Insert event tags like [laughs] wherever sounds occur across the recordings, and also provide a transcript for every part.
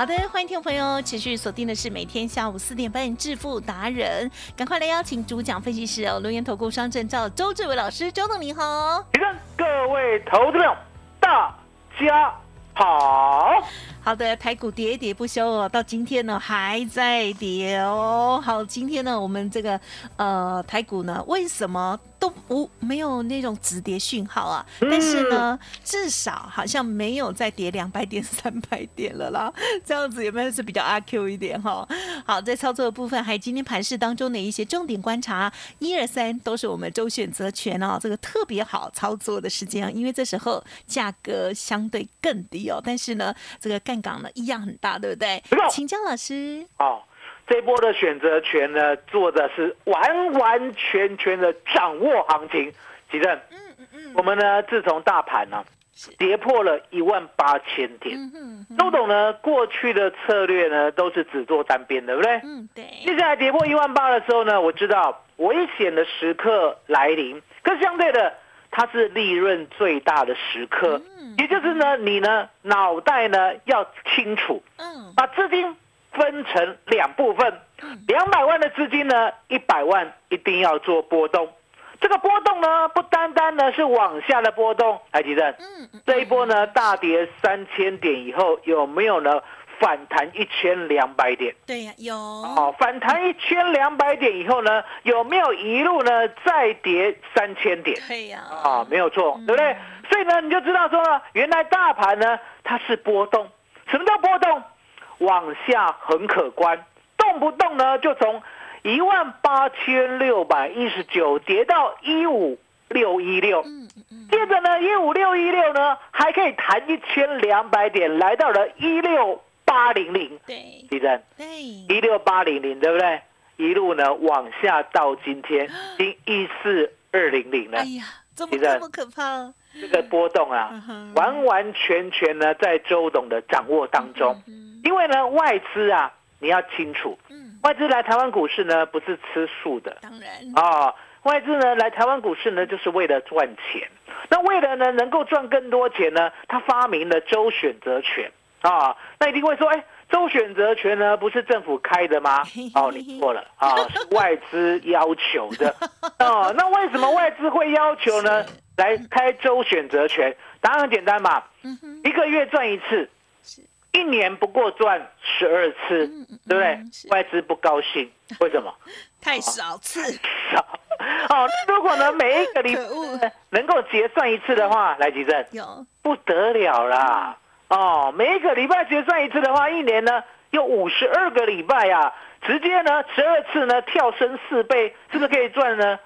好的，欢迎听众朋友持续锁定的是每天下午四点半《致富达人》，赶快来邀请主讲分析师哦，龙岩投顾商证照周志伟老师，周董你好，各位投资者大家好。好的，台股喋喋不休哦，到今天呢还在跌哦。好，今天呢我们这个呃台股呢为什么？都无没有那种止跌讯号啊，但是呢，至少好像没有再跌两百点、三百点了啦。[laughs] 这样子有没有是比较阿 Q 一点哈？好，在操作的部分，还有今天盘市当中的一些重点观察，一二三都是我们周选择权哦，这个特别好操作的时间啊，因为这时候价格相对更低哦，但是呢，这个杠杆呢一样很大，对不对？请教老师。好。这波的选择权呢，做的是完完全全的掌握行情，吉正。嗯嗯嗯。我们呢，自从大盘呢跌破了一万八千点，周董呢过去的策略呢都是只做单边，对不对？嗯，对。接下来跌破一万八的时候呢，我知道危险的时刻来临，可是相对的，它是利润最大的时刻。嗯。也就是呢，你呢脑袋呢要清楚，嗯，把资金。分成两部分，两百万的资金呢，一百万一定要做波动。这个波动呢，不单单呢是往下的波动，还记得？嗯，这一波呢大跌三千点以后，有没有呢反弹一千两百点？对呀，有。哦，反弹一千两百点以后呢，有没有一路呢再跌三千点？对呀。啊，没有错，对不对？所以呢，你就知道说呢，原来大盘呢它是波动。什么叫波动？往下很可观，动不动呢就从一万八千六百一十九跌到一五六一六，接着呢一五六一六呢还可以弹一千两百点，来到了一六八零零，对，地震，对，一六八零零，对不对？一路呢往下到今天，[gasps] 经一四二零零了，哎呀，怎么这么可怕？这个波动啊，完完全全呢在周董的掌握当中。因为呢，外资啊，你要清楚，外资来台湾股市呢，不是吃素的。当然啊，外资呢来台湾股市呢，就是为了赚钱。那为了呢能够赚更多钱呢，他发明了周选择权啊。那一定会说，哎，周选择权呢不是政府开的吗？[laughs] 哦，你错了啊，是外资要求的 [laughs] 哦。那为什么外资会要求呢？来开周选择权，答案很简单嘛，一个月赚一次。一年不过赚十二次，对不对？外资不高兴，为什么？[laughs] 太少次，少。[laughs] 哦，如果呢每一个礼拜 [laughs] 能够结算一次的话，来吉正有不得了啦！哦，每一个礼拜结算一次的话，一年呢有五十二个礼拜啊，直接呢十二次呢跳升四倍，是不是可以赚呢？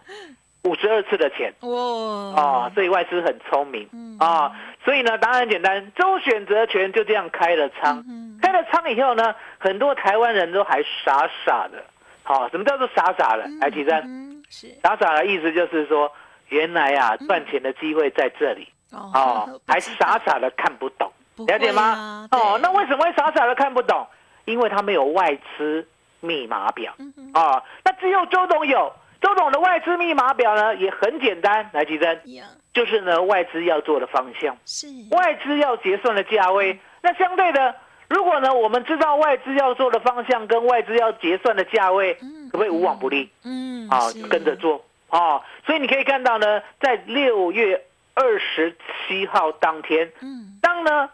五十二次的钱哦啊！所以外资很聪明啊，所以呢，答案很简单，周选择权就这样开了仓，开了仓以后呢，很多台湾人都还傻傻的，好，什么叫做傻傻的？来提升，傻傻的意思就是说，原来啊赚钱的机会在这里。哦，还傻傻的看不懂，了解吗？哦，那为什么会傻傻的看不懂？因为他没有外资密码表。哦，那只有周董有。周董的外资密码表呢也很简单，来提升，就是呢外资要做的方向，是外资要结算的价位。那相对的，如果呢我们知道外资要做的方向跟外资要结算的价位，可不可以无往不利？嗯，啊，跟着做啊。所以你可以看到呢，在六月二十七号当天，嗯，当呢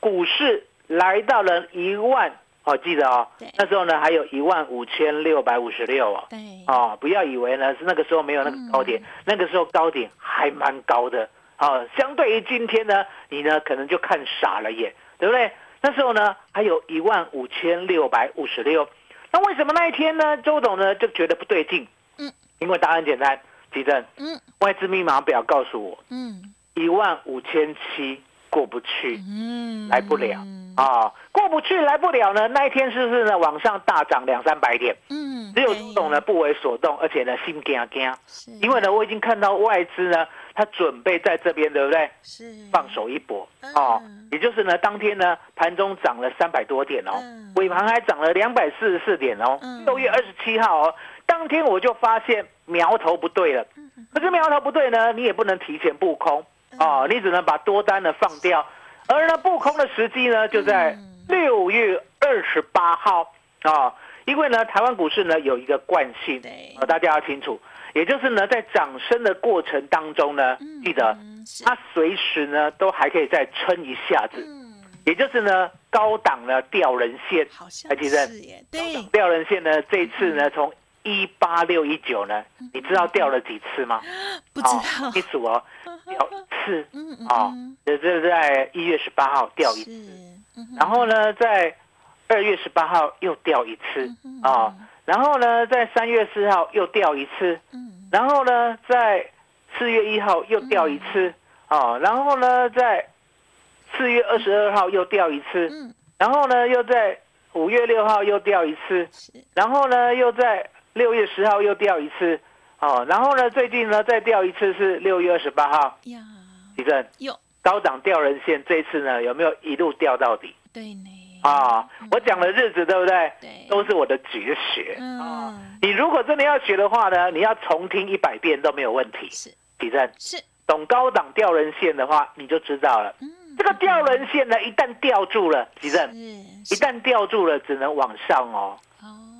股市来到了一万。哦，记得哦，那时候呢还有一万五千六百五十六哦，对，哦，不要以为呢是那个时候没有那个高点，那个时候高点还蛮高的，哦，相对于今天呢，你呢可能就看傻了眼，对不对？那时候呢还有一万五千六百五十六。那为什么那一天呢？周董呢就觉得不对劲？嗯，因为答案简单，吉正，嗯外资密码表告诉我嗯一万五千七过不去。嗯，来不了啊、过不去，来不了呢。那一天是不是呢？往上大涨两三百点，嗯，只有周董呢不为所动，而且呢心惊惊，是，因为呢我已经看到外资呢，他准备在这边，对不对？是放手一搏哦嗯，也就是呢，当天呢盘中涨了三百多点哦嗯，尾盘还涨了两百四十四点哦嗯。六月二十七号哦，当天我就发现苗头不对了。嗯可是苗头不对呢，你也不能提前布空哦，你只能把多单呢放掉。而呢，布空的时机呢，就在嗯。六月二十八号啊、因为呢，台湾股市呢有一个惯性大家要清楚，也就是呢，在涨升的过程当中呢，记得它随时呢都还可以再撑一下子，嗯，也就是呢高档呢吊人线，好记得？是耶，对，吊人线呢这一次呢从一八六一九呢，你知道掉了几次吗？不知哦道，你数哦，掉一次嗯嗯啊嗯，这这是在一月十八号掉一次，嗯然后呢在二月十八号又掉一次嗯啊，然后呢在三月四号又掉一次，嗯。然后呢在四月一号又掉一次啊，然后呢在四月二十二号又掉一次，嗯。然后呢又在五月六号又掉一次，是，然后呢又在六月十号又掉一次，哦，然后呢最近呢再掉一次是六月二十八号，呀，地震有高档掉人线，这次呢有没有一路掉到底对呢，啊？我讲的日子对不对？对，都是我的绝学啊！嗯，你如果真的要学的话呢，你要重听一百遍都没有问题。是地震是，懂高档掉人线的话，你就知道了。嗯，这个掉人线呢，一旦吊住了，地震一旦吊住了，只能往上哦。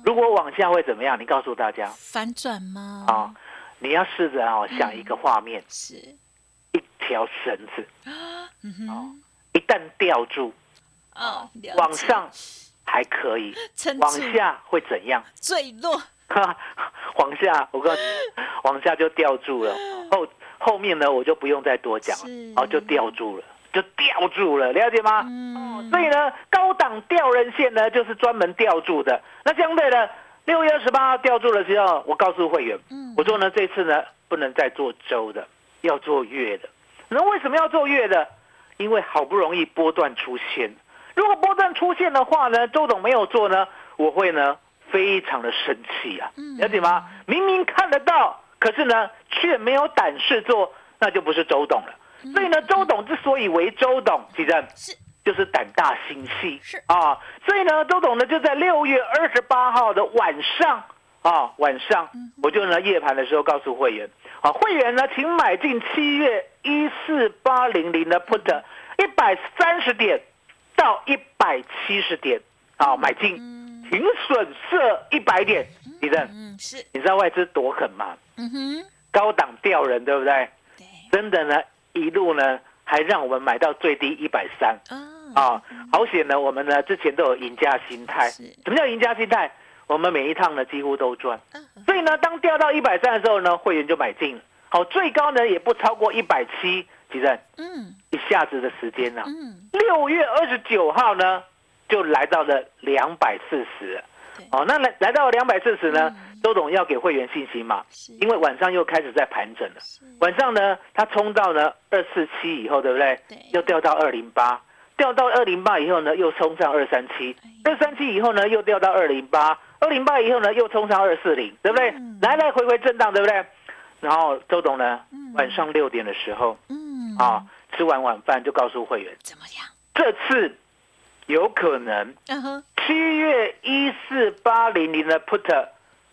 哦，如果往下会怎么样？你告诉大家反转吗？啊！你要试着哦想一个画面，是一条绳子嗯哦，一旦吊住，哦，往上还可以，往下会怎样？坠落，往下，我告诉你，往下就吊住了。[gasps] 后后面呢，我就不用再多讲了是，然后就吊住了，就吊住了，了解吗？嗯，所以呢，高档吊人线呢，就是专门吊住的。那相对的，六月二十八号吊住的时候，我告诉会员，嗯我说呢，这次呢不能再做周的，要做月的。那为什么要做月的？因为好不容易波段出现，如果波段出现的话呢，周董没有做呢，我会呢非常的生气啊嗯，了解吗？明明看得到，可是呢却没有胆识做，那就不是周董了。所以呢，周董之所以为周董，其实是。就是胆大心细，是。啊，所以呢，周董呢就在六月二十八号的晚上啊，晚上我就呢夜盘的时候告诉会员，啊，会员呢请买进七月一四八零零的 put 一百三十点到一百七十点啊，买进，嗯。停损设一百点，李正，嗯是，你知道外资多狠吗？嗯哼，高档吊人，对不对？对。真的呢，一路呢还让我们买到最低一百三。啊啊，好险呢！我们呢之前都有赢家心态。是什么叫赢家心态？我们每一趟呢几乎都赚。嗯所以呢，当掉到一百三的时候呢，会员就买进了。好，最高呢也不超过一百七，其实嗯一下子的时间呢、嗯，六月二十九号呢就来到了两百四十。对哦，那来来到两百四十呢嗯，周董要给会员信心嘛？是，因为晚上又开始在盘整了。晚上呢，它冲到呢二四七以后，对不对？对又掉到二零八，掉到二零八以后呢，又冲上二三七哎，二三七以后呢，又掉到二零八，二零八以后呢，又冲上二四零，对不对？嗯来来回回震荡，对不对？然后周董呢嗯，晚上六点的时候嗯啊，吃完晚饭就告诉会员，怎么样？这次有可能嗯哼，七月一四八零零的 put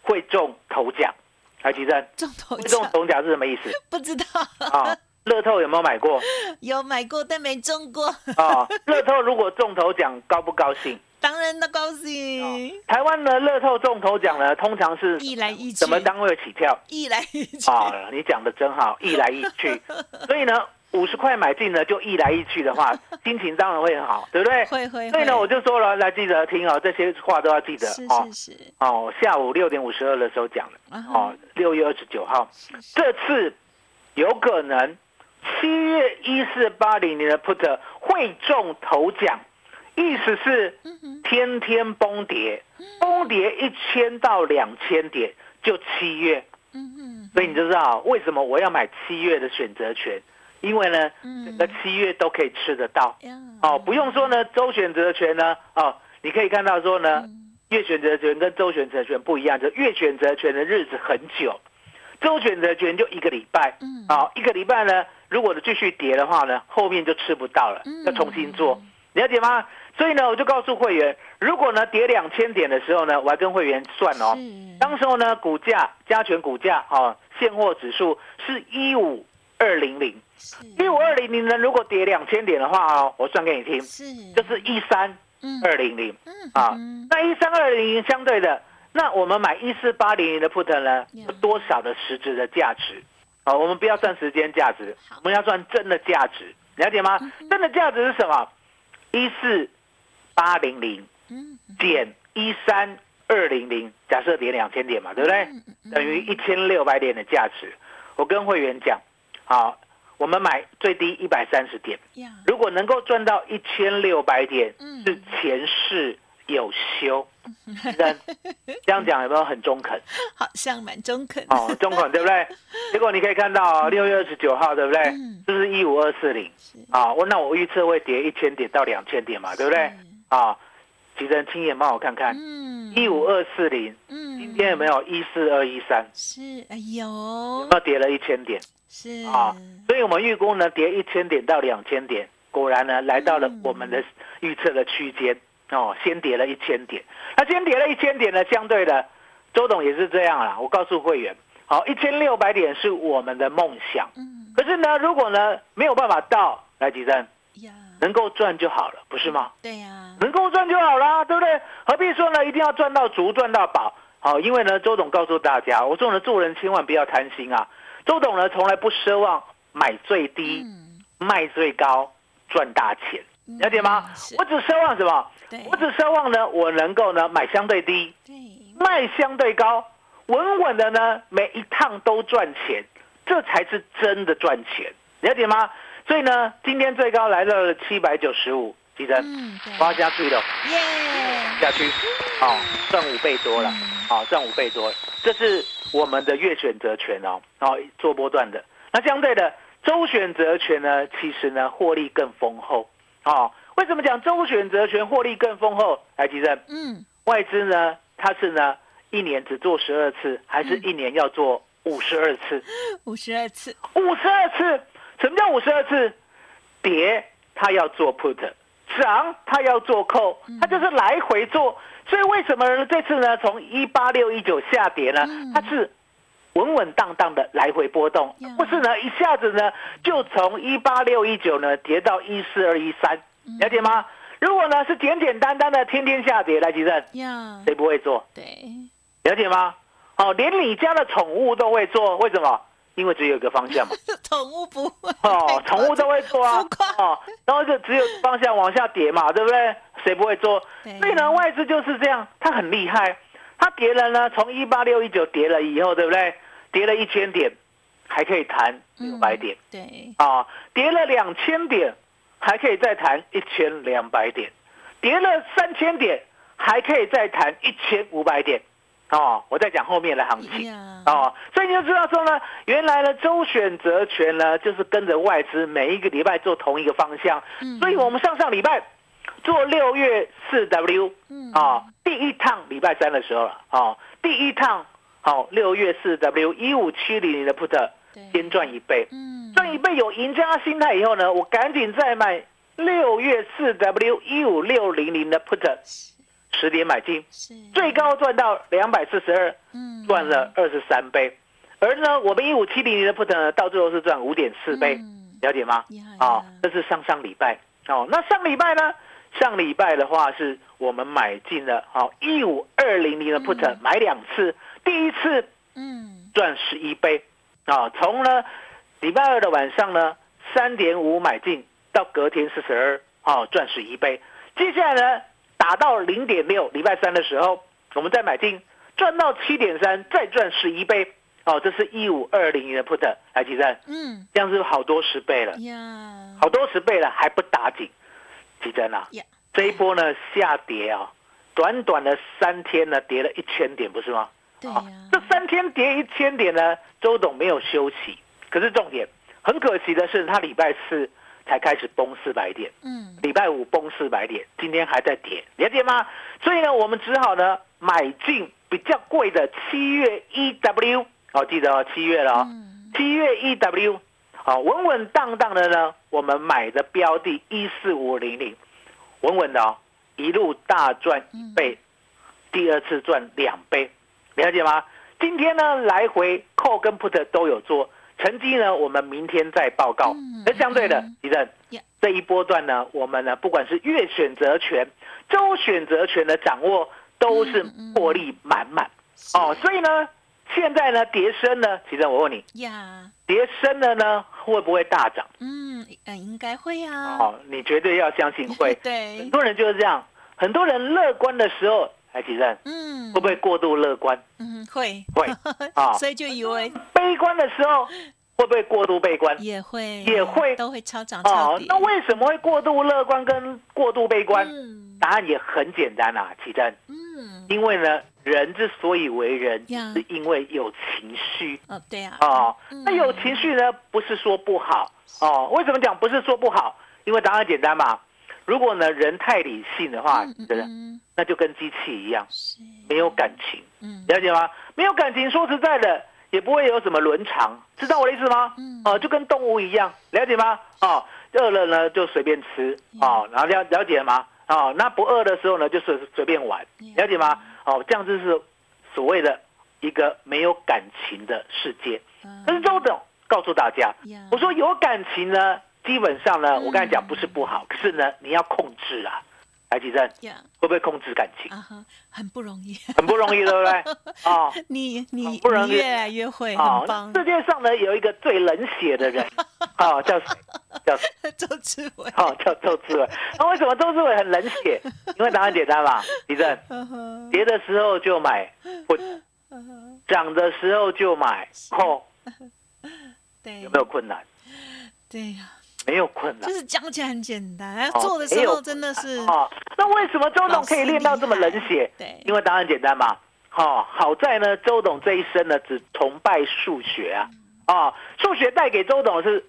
会中头奖，还记得？中头会中奖头奖是什么意思？[laughs] 不知道，啊，乐透有没有买过？[laughs] 有买过但没中过，啊，乐透如果中头奖高不高兴？当然的高兴，台湾的乐透中头奖呢，通常是一来一去，什么单位起跳？一来一去，啊，你讲的真好，一来一去。[laughs] 所以呢，五十块买进呢，就一来一去的话，[laughs] 心情当然会很好，对不对？会会，所以呢，我就说了，来记得听哦，这些话都要记得哦。是是，哦，下午六点五十二的时候讲的啊哦，六月二十九号，这次有可能七月一四八零年的 put 会中头奖，意思是天天崩跌，崩跌一千到两千点就七月，所以你就知道为什么我要买七月的选择权，因为呢，整个七月都可以吃得到，哦，不用说呢，周选择权呢，哦，你可以看到说呢，月选择权跟周选择权不一样，就月选择权的日子很久，周选择权就一个礼拜，嗯，哦，一个礼拜呢，如果继续跌的话呢，后面就吃不到了，要重新做，了解吗？所以呢，我就告诉会员，如果呢跌两千点的时候呢，我还跟会员算哦，当时候呢股价加权股价哦，现货指数是一五二零零，一五二零零呢，如果跌两千点的话哦，我算给你听，就是一三二零零啊，那一三二零零相对的，那我们买一四八零零的 put 呢，有多少的实质的价值？啊，我们不要算时间价值，我们要算真的价值，了解吗？真的价值是什么？一四。八零零减一三二零零，假设跌两千点嘛，对不对？等于一千六百点的价值。我跟会员讲，好，我们买最低一百三十点，如果能够赚到一千六百点，是前世有修。[laughs] 这样讲有没有很中肯？好像蛮中肯。哦，中肯对不对？[laughs] 结果你可以看到六月二十九号，对不对？这是一五二四零。啊，我那我预测会跌一千点到两千点嘛，对不对？啊，其实亲眼帮我看看，嗯，一五二四零，嗯。今天有没有一四二一三？是，哎呦，那跌了一千点，是。啊，所以我们预估呢，跌一千点到两千点，果然呢，来到了我们的预测的区间哦，先跌了一千点，那先跌了一千点呢，相对的，周董也是这样啊，我告诉会员，好，一千六百点是我们的梦想，嗯，可是呢，如果呢没有办法到，来几针。能够赚就好了，不是吗？对呀，能够赚就好了，对不对？何必说呢？一定要赚到足，赚到饱。好，因为呢，周董告诉大家，我说呢，做人千万不要贪心啊。周董呢，从来不奢望买最低，卖最高，赚大钱，了解吗？我只奢望什么？我只奢望呢，我能够呢买相对低，卖相对高，稳稳的呢，每一趟都赚钱，这才是真的赚钱，了解吗？所以呢，今天最高来到了七百九十五，记得花加注意了，耶，下去，好，赚五倍多了，好，赚五倍多，这是我们的月选择权哦，好，做波段的。那相对的周选择权呢，其实呢获利更丰厚，啊，为什么讲周选择权获利更丰厚？来，吉正，嗯，外资呢，它是呢一年只做十二次，还是一年要做五十二次？五十二次，五十二次。什么叫五十二次跌？它要做 put，涨它要做 call，它就是来回做。所以为什么这次呢？从一八六一九下跌呢？它是稳稳当当的来回波动，不是呢一下子呢就从一八六一九呢跌到一四二一三，了解吗？如果呢是简简单单的天天下跌来提振，谁不会做？对，了解吗？哦，连你家的宠物都会做，为什么？因为只有一个方向嘛，[laughs] 宠物不会哦，宠物都会做啊，[laughs] 哦，然后就只有方向往下跌嘛，对不对？谁不会做？所以呢，外资就是这样，它很厉害，它跌了呢，从一八六一九跌了以后，对不对？跌了一千点，还可以弹六百点，对，啊，跌了两千点，还可以再弹一千两百点，跌了三千点，还可以再弹一千五百点。哦，我在讲后面的行情。哦，所以你就知道说呢，原来呢周选择权呢就是跟着外资每一个礼拜做同一个方向，所以我们上上礼拜做六月四 W 啊，第一趟礼拜三的时候了啊，第一趟好六月四 W 一五七零零的 put 先赚一倍，赚一倍有赢家心态以后呢，我赶紧再买六月四 W 一五六零零的 put。十点买进，最高赚到两百四十二，赚了二十三倍。而呢，我们一五七零零的 put 呢，到最后是赚五点四倍，了解吗？啊，这是上上礼拜哦。那上礼拜呢？上礼拜的话，是我们买进了好一五二零零的 put，买两次，第一次嗯赚十一倍啊。从呢礼拜二的晚上呢三点五买进，到隔天四十二，哦赚十一倍。接下来呢？打到零点六，礼拜三的时候，我们再买进，赚到七点三，再赚十一倍。哦，这是一五二零的 put，来计算，嗯，这样是好多十倍了，呀，好多十倍了还不打紧，几针啊？这一波呢下跌啊，短短的三天呢跌了一千点，不是吗？对呀、这三天跌一千点呢，周董没有休息。可是重点，很可惜的是，他礼拜四才开始崩四百点，嗯，礼拜五崩四百点，今天还在跌，了解吗？所以呢，我们只好呢买进比较贵的七月 EW，哦，记得哦，七月了哦，嗯。七月 EW，好、稳稳当当的呢，我们买的标的一四五零零，稳稳的哦，一路大赚一倍，第二次赚两倍，了解吗？今天呢，来回 call 跟 put 都有做，成绩呢，我们明天再报告嗯。那相对的嗯，吉正这一波段呢，我们呢，不管是月选择权、周选择权的掌握，都是获利满满是哦。所以呢，现在呢，跌升呢，吉正，我问你，呀，跌升了呢，会不会大涨？嗯，嗯，应该会啊，哦，你绝对要相信会。[laughs] 对很，多人就是这样，很多人乐观的时候，哎，吉正嗯，会不会过度乐观？嗯，会会 [laughs] 啊所以就以为悲观的时候会不会过度悲观？也会也会都会超涨超跌，，哦那为什么会过度乐观跟过度悲观？嗯答案也很简单啊，奇正，嗯，因为呢，人之所以为人，是因为有情绪哦，对啊，哦嗯。那有情绪呢，不是说不好哦。为什么讲不是说不好？因为答案简单嘛。如果呢人太理性的话，嗯？嗯，那就跟机器一样，是，没有感情。嗯了解吗？没有感情，说实在的，也不会有什么伦常，知道我的意思吗？嗯哦，就跟动物一样，了解吗？哦，饿了呢就随便吃，哦，然后了了解吗？哦，那不饿的时候呢，就是随便玩了解吗？哦，这样子是所谓的一个没有感情的世界。嗯可是周董告诉大家，我说有感情呢，基本上呢，嗯我刚才讲不是不好，可是呢，你要控制啊。来，吉正呀会不会控制感情？很不容易，很不容易，对不对？[laughs] 哦，你你不容易。你越来越会，哦很，世界上呢有一个最冷血的人，[laughs] 哦，叫谁？叫谁周志伟，哦，叫周志伟。那为什么周志伟很冷血？[laughs] 因为答案简单嘛，李正，跌的时候就买，不呵呵涨的时候就买，哦，对，有没有困难？对呀，没有困难。就。是讲起来很简单，哦做的时候真的是，哦，那为什么周董可以练到这么冷血？对，因为答案简单嘛。哦，好在呢，周董这一生呢只崇拜数学啊，哦，数学带给周董的是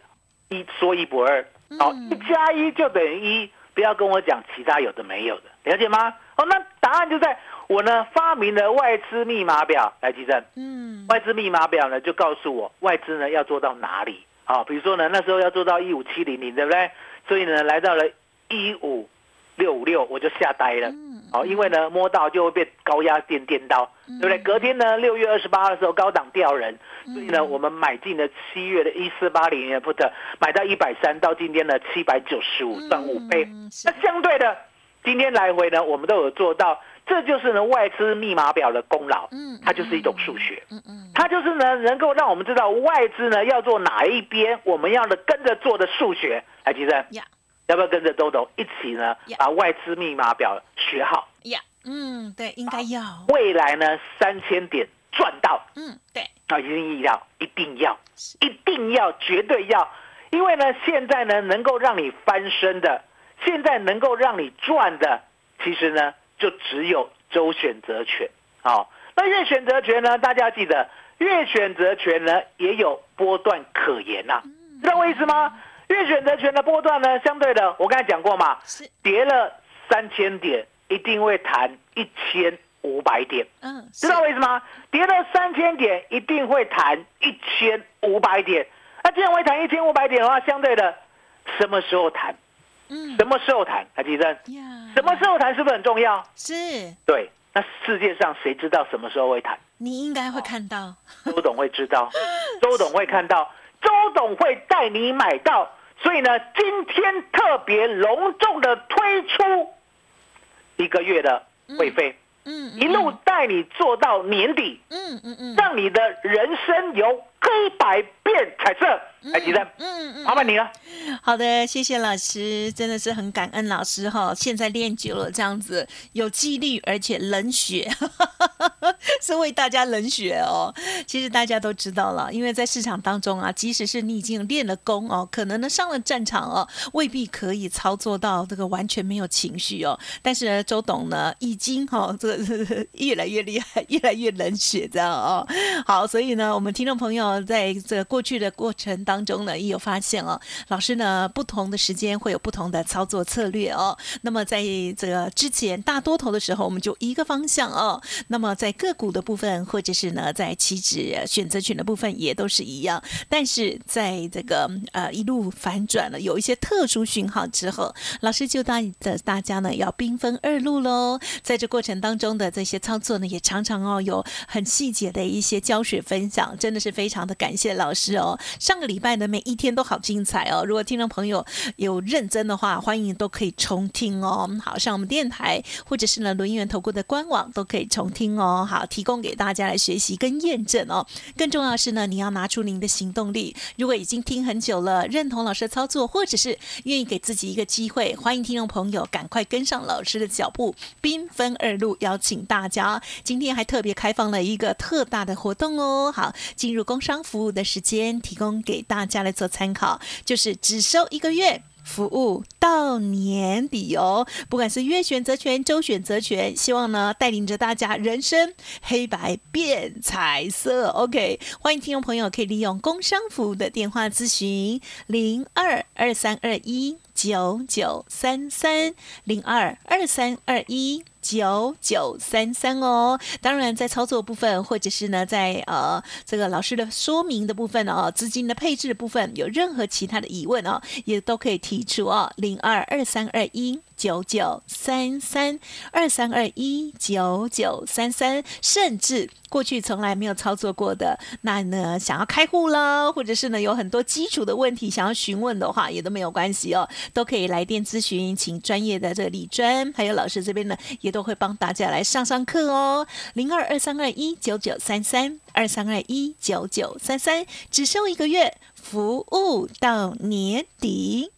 一说一不二，哦，嗯一加一就等于一，不要跟我讲其他有的没有的，了解吗？哦，那答案就在我呢发明了外资密码表。来计算，嗯，外资密码表呢就告诉我外资呢要做到哪里啊、比如说呢那时候要做到一五七零零，对不对？所以呢来到了一五六五六，我就吓呆了。嗯，哦，因为呢摸到就会被高压电电到，对不对？隔天呢六月二十八的时候高档掉人，所以呢我们买进了七月的一四八零的 put，买到一百三，到今天呢七百九十五，赚五倍。那相对的，今天来回呢我们都有做到，这就是呢外资密码表的功劳，嗯它就是一种数学。嗯嗯，它就是呢，能够让我们知道外资呢要做哪一边，我们要的跟着做的数学。来，吉生，呀。要不要跟着周董一起呢把外资密码表学好？呀，嗯，对，应该要，未来呢三千点赚到。嗯，对，啊，一定要，一定要，一定要，绝对要，因为呢现在呢能够让你翻身的，现在能够让你赚的，其实呢就只有周选择权。好、那月选择权呢，大家记得，月选择权呢也有波段可言呐、知道我意思吗？月选择权的波段呢，相对的，我刚才讲过嘛，是，跌了三千点，一定会弹一千五百点。嗯，知道我意思吗？跌了三千点，一定会弹一千五百点。那既然会弹一千五百点的话，相对的，什么时候弹？嗯，什么时候谈？海吉生，什么时候谈是不是很重要？是对，那世界上谁知道什么时候会谈？你应该会看到，周董会知道，[laughs] 周董会看到，周董会带你买到。所以呢，今天特别隆重的推出一个月的会费，嗯，嗯一路带你做到年底。嗯嗯嗯，让你的人生由黑白变彩色。来，吉生，嗯嗯，麻烦你了。好的，谢谢老师，真的是很感恩老师哈。现在练久了，这样子有纪律，而且冷血，[laughs] [laughs] 是为大家冷血哦。其实大家都知道了，因为在市场当中啊，即使是你已经练了功哦，可能呢上了战场哦，未必可以操作到这个完全没有情绪哦。但是呢，周董呢，已经哈 [laughs] 这个越来越厉害，越来越冷血这样哦。好，所以呢，我们听众朋友在这过去的过程当中呢，也有发现哦，老师呢不同的时间会有不同的操作策略哦。那么在这个之前大多头的时候，我们就一个方向哦。那么在各股的部分，或者是呢在期指选择权的部分，也都是一样。但是在这个呃一路反转了，有一些特殊讯号之后，老师就带着大家呢要兵分二路喽。在这过程当中的这些操作呢，也常常哦有很细节的一些教学分享，真的是非常的感谢老师哦。上个礼拜的每一天都好精彩哦。如果听众朋友有认真的话，欢迎都可以重听哦。好，上我们电台或者是呢轮圆投顾的官网都可以重听哦。好，提供给大家来学习跟验证哦。更重要的是呢，你要拿出您的行动力。如果已经听很久了，认同老师的操作，或者是愿意给自己一个机会，欢迎听众朋友赶快跟上老师的脚步，兵分二路，邀请大家。今天还特别开放了一个特大的活动哦。好，进入工商服务的时间，提供给大家来做参考，就是只收一个月。服务到年底哦，不管是月选择权、周选择权，希望呢带领着大家人生黑白变彩色。OK，欢迎听众朋友可以利用工商服务的电话咨询零二二三二一九九三三零二二三二一。九九三三哦，当然在操作部分，或者是呢，在呃这个老师的说明的部分哦，资金的配置的部分，有任何其他的疑问哦，也都可以提出哦，零二二三二一。九九三三二三二一九九三三，甚至过去从来没有操作过的，那呢想要开户了，或者是呢有很多基础的问题想要询问的话，也都没有关系哦，都可以来电咨询，请专业的这个李专，还有老师这边呢，也都会帮大家来上上课哦。零二二三二一九九三三二三二一九九三三，只收一个月，服务到年底。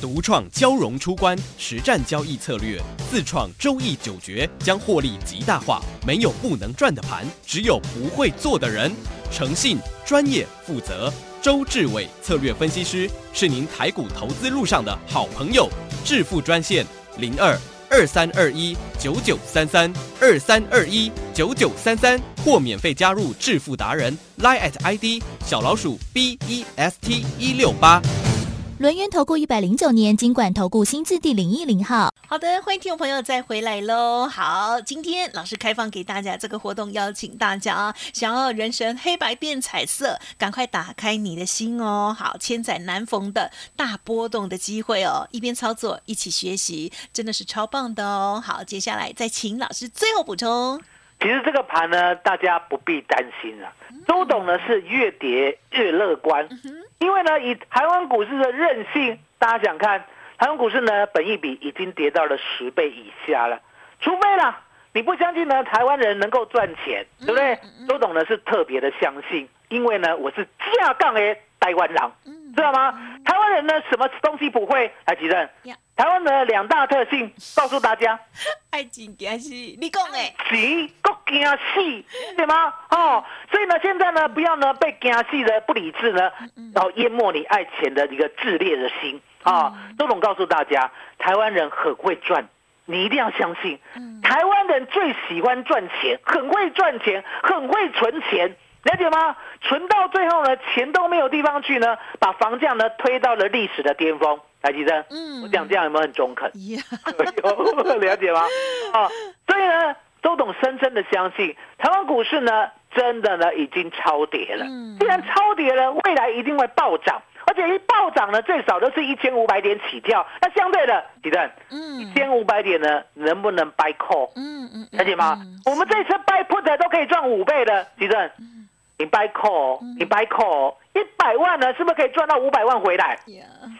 独创交融出关实战交易策略，自创周易九诀，将获利极大化。没有不能赚的盘，只有不会做的人。诚信、专业、负责，周志伟策略分析师是您台股投资路上的好朋友。致富专线零二二三二一九九三三二三二一九九三三，或免费加入致富达人 Line at ID 小老鼠 B E S T 一六八。轮源投顾一百零九年金管投顾新字第零一零号，好的，欢迎听众朋友再回来喽。好，今天老师开放给大家这个活动，邀请大家，想要人生黑白变彩色，赶快打开你的心哦。好，千载难逢的大波动的机会哦，一边操作一起学习，真的是超棒的哦。好，接下来再请老师最后补充。其实这个盘呢，大家不必担心了。周董呢是越跌越乐观，因为呢以台湾股市的韧性，大家想看台湾股市呢，本益比已经跌到了十倍以下了。除非啦，你不相信呢，台湾人能够赚钱，对不对？周董呢是特别的相信，因为呢我是架杠的台湾人，知道吗？台湾人呢什么东西不会？来举证。台湾的两大特性，告诉大家：[laughs] 爱情惊喜，你讲诶，急够惊喜，对吗？哦，所以呢，现在呢，不要呢被惊喜的不理智呢，然后淹没你爱钱的一个炽烈的心啊！周总告诉大家，台湾人很会赚，你一定要相信。台湾人最喜欢赚钱，很会赚钱，很会存钱，了解吗？存到最后呢，钱都没有地方去呢，把房价呢推到了历史的巅峰。台积电，嗯，我讲这样有没有很中肯？[laughs] 有了解吗？啊，所以呢，周董深深的相信台湾股市呢，真的呢已经超跌了。既然超跌了，未来一定会暴涨，而且一暴涨呢，最少都是一千五百点起跳。那相对的，吉正，嗯，一千五百点呢，能不能 buy call？嗯嗯，了解吗？我们这次 buy put 都可以赚五倍的，吉正，你 buy call，你 buy call，一百万呢，是不是可以赚到五百万回来？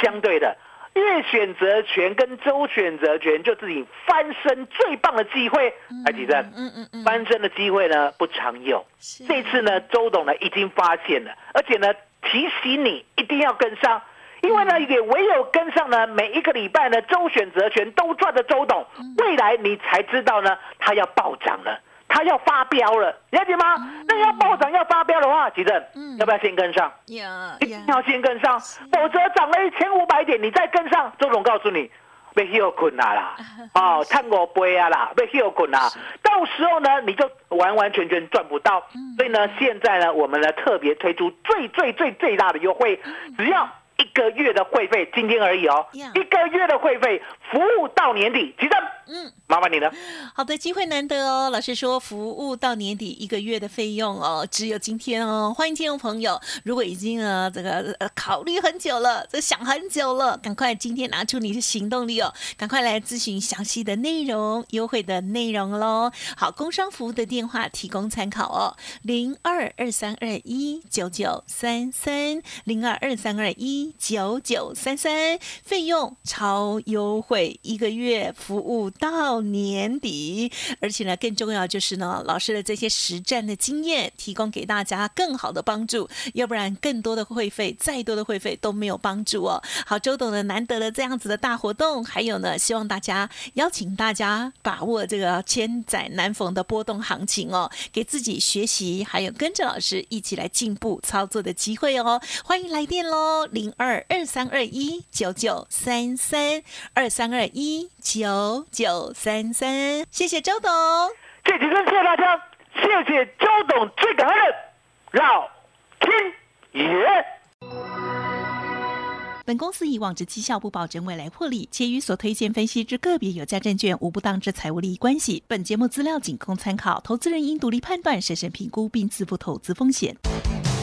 相对的。月选择权跟周选择权就自己翻身最棒的机会，来几阵？嗯嗯嗯，翻身的机会呢不常有。这次呢，周董呢已经发现了，而且呢提醒你一定要跟上，因为呢也唯有跟上呢，每一个礼拜呢周选择权都赚的周董，未来你才知道呢它要暴涨了。它要发飙了，了解吗？那要暴涨要发飙的话，吉正，嗯要不要先跟上？呀一定要先跟上，否则涨了一千五百点，你再跟上，周总告诉你。被休困啦啦，[laughs] 哦，探我杯啊啦，被休困啦，到时候呢，你就完完全全赚不到。所以呢，现在呢，我们呢特别推出最最最最大的优惠，只要一个月的会费，今天而已哦，一个月的会费，服务到年底，吉正，嗯，麻烦你了。好的，机会难得哦。老师说，服务到年底一个月的费用哦，只有今天哦。欢迎听众朋友，如果已经呃这个呃考虑很久了，这想很久了，赶快今天拿出你的行动力哦，赶快来咨询详细的内容、优惠的内容喽。好，工商服务的电话提供参考哦，零二二三二一九九三三零二二三二一九九三三，费用超优惠，一个月服务到年底，而且呢，更重要就是呢，老师的这些实战的经验提供给大家更好的帮助，要不然更多的会费，再多的会费都没有帮助哦。好，周董呢难得的这样子的大活动，还有呢，希望大家邀请大家把握这个千载难逢的波动行情哦，给自己学习，还有跟着老师一起来进步操作的机会哦。欢迎来电喽，零二二三二一九九三三二三二一九九三三，谢谢周董。这几天谢谢大家，谢谢周董最感恩的老天爷。本公司以往之绩效不保证未来获利，且与所推荐分析之个别有价证券无不当之财务利益关系。本节目资料仅供参考，投资人应独立判断、审慎评估并自负投资风险。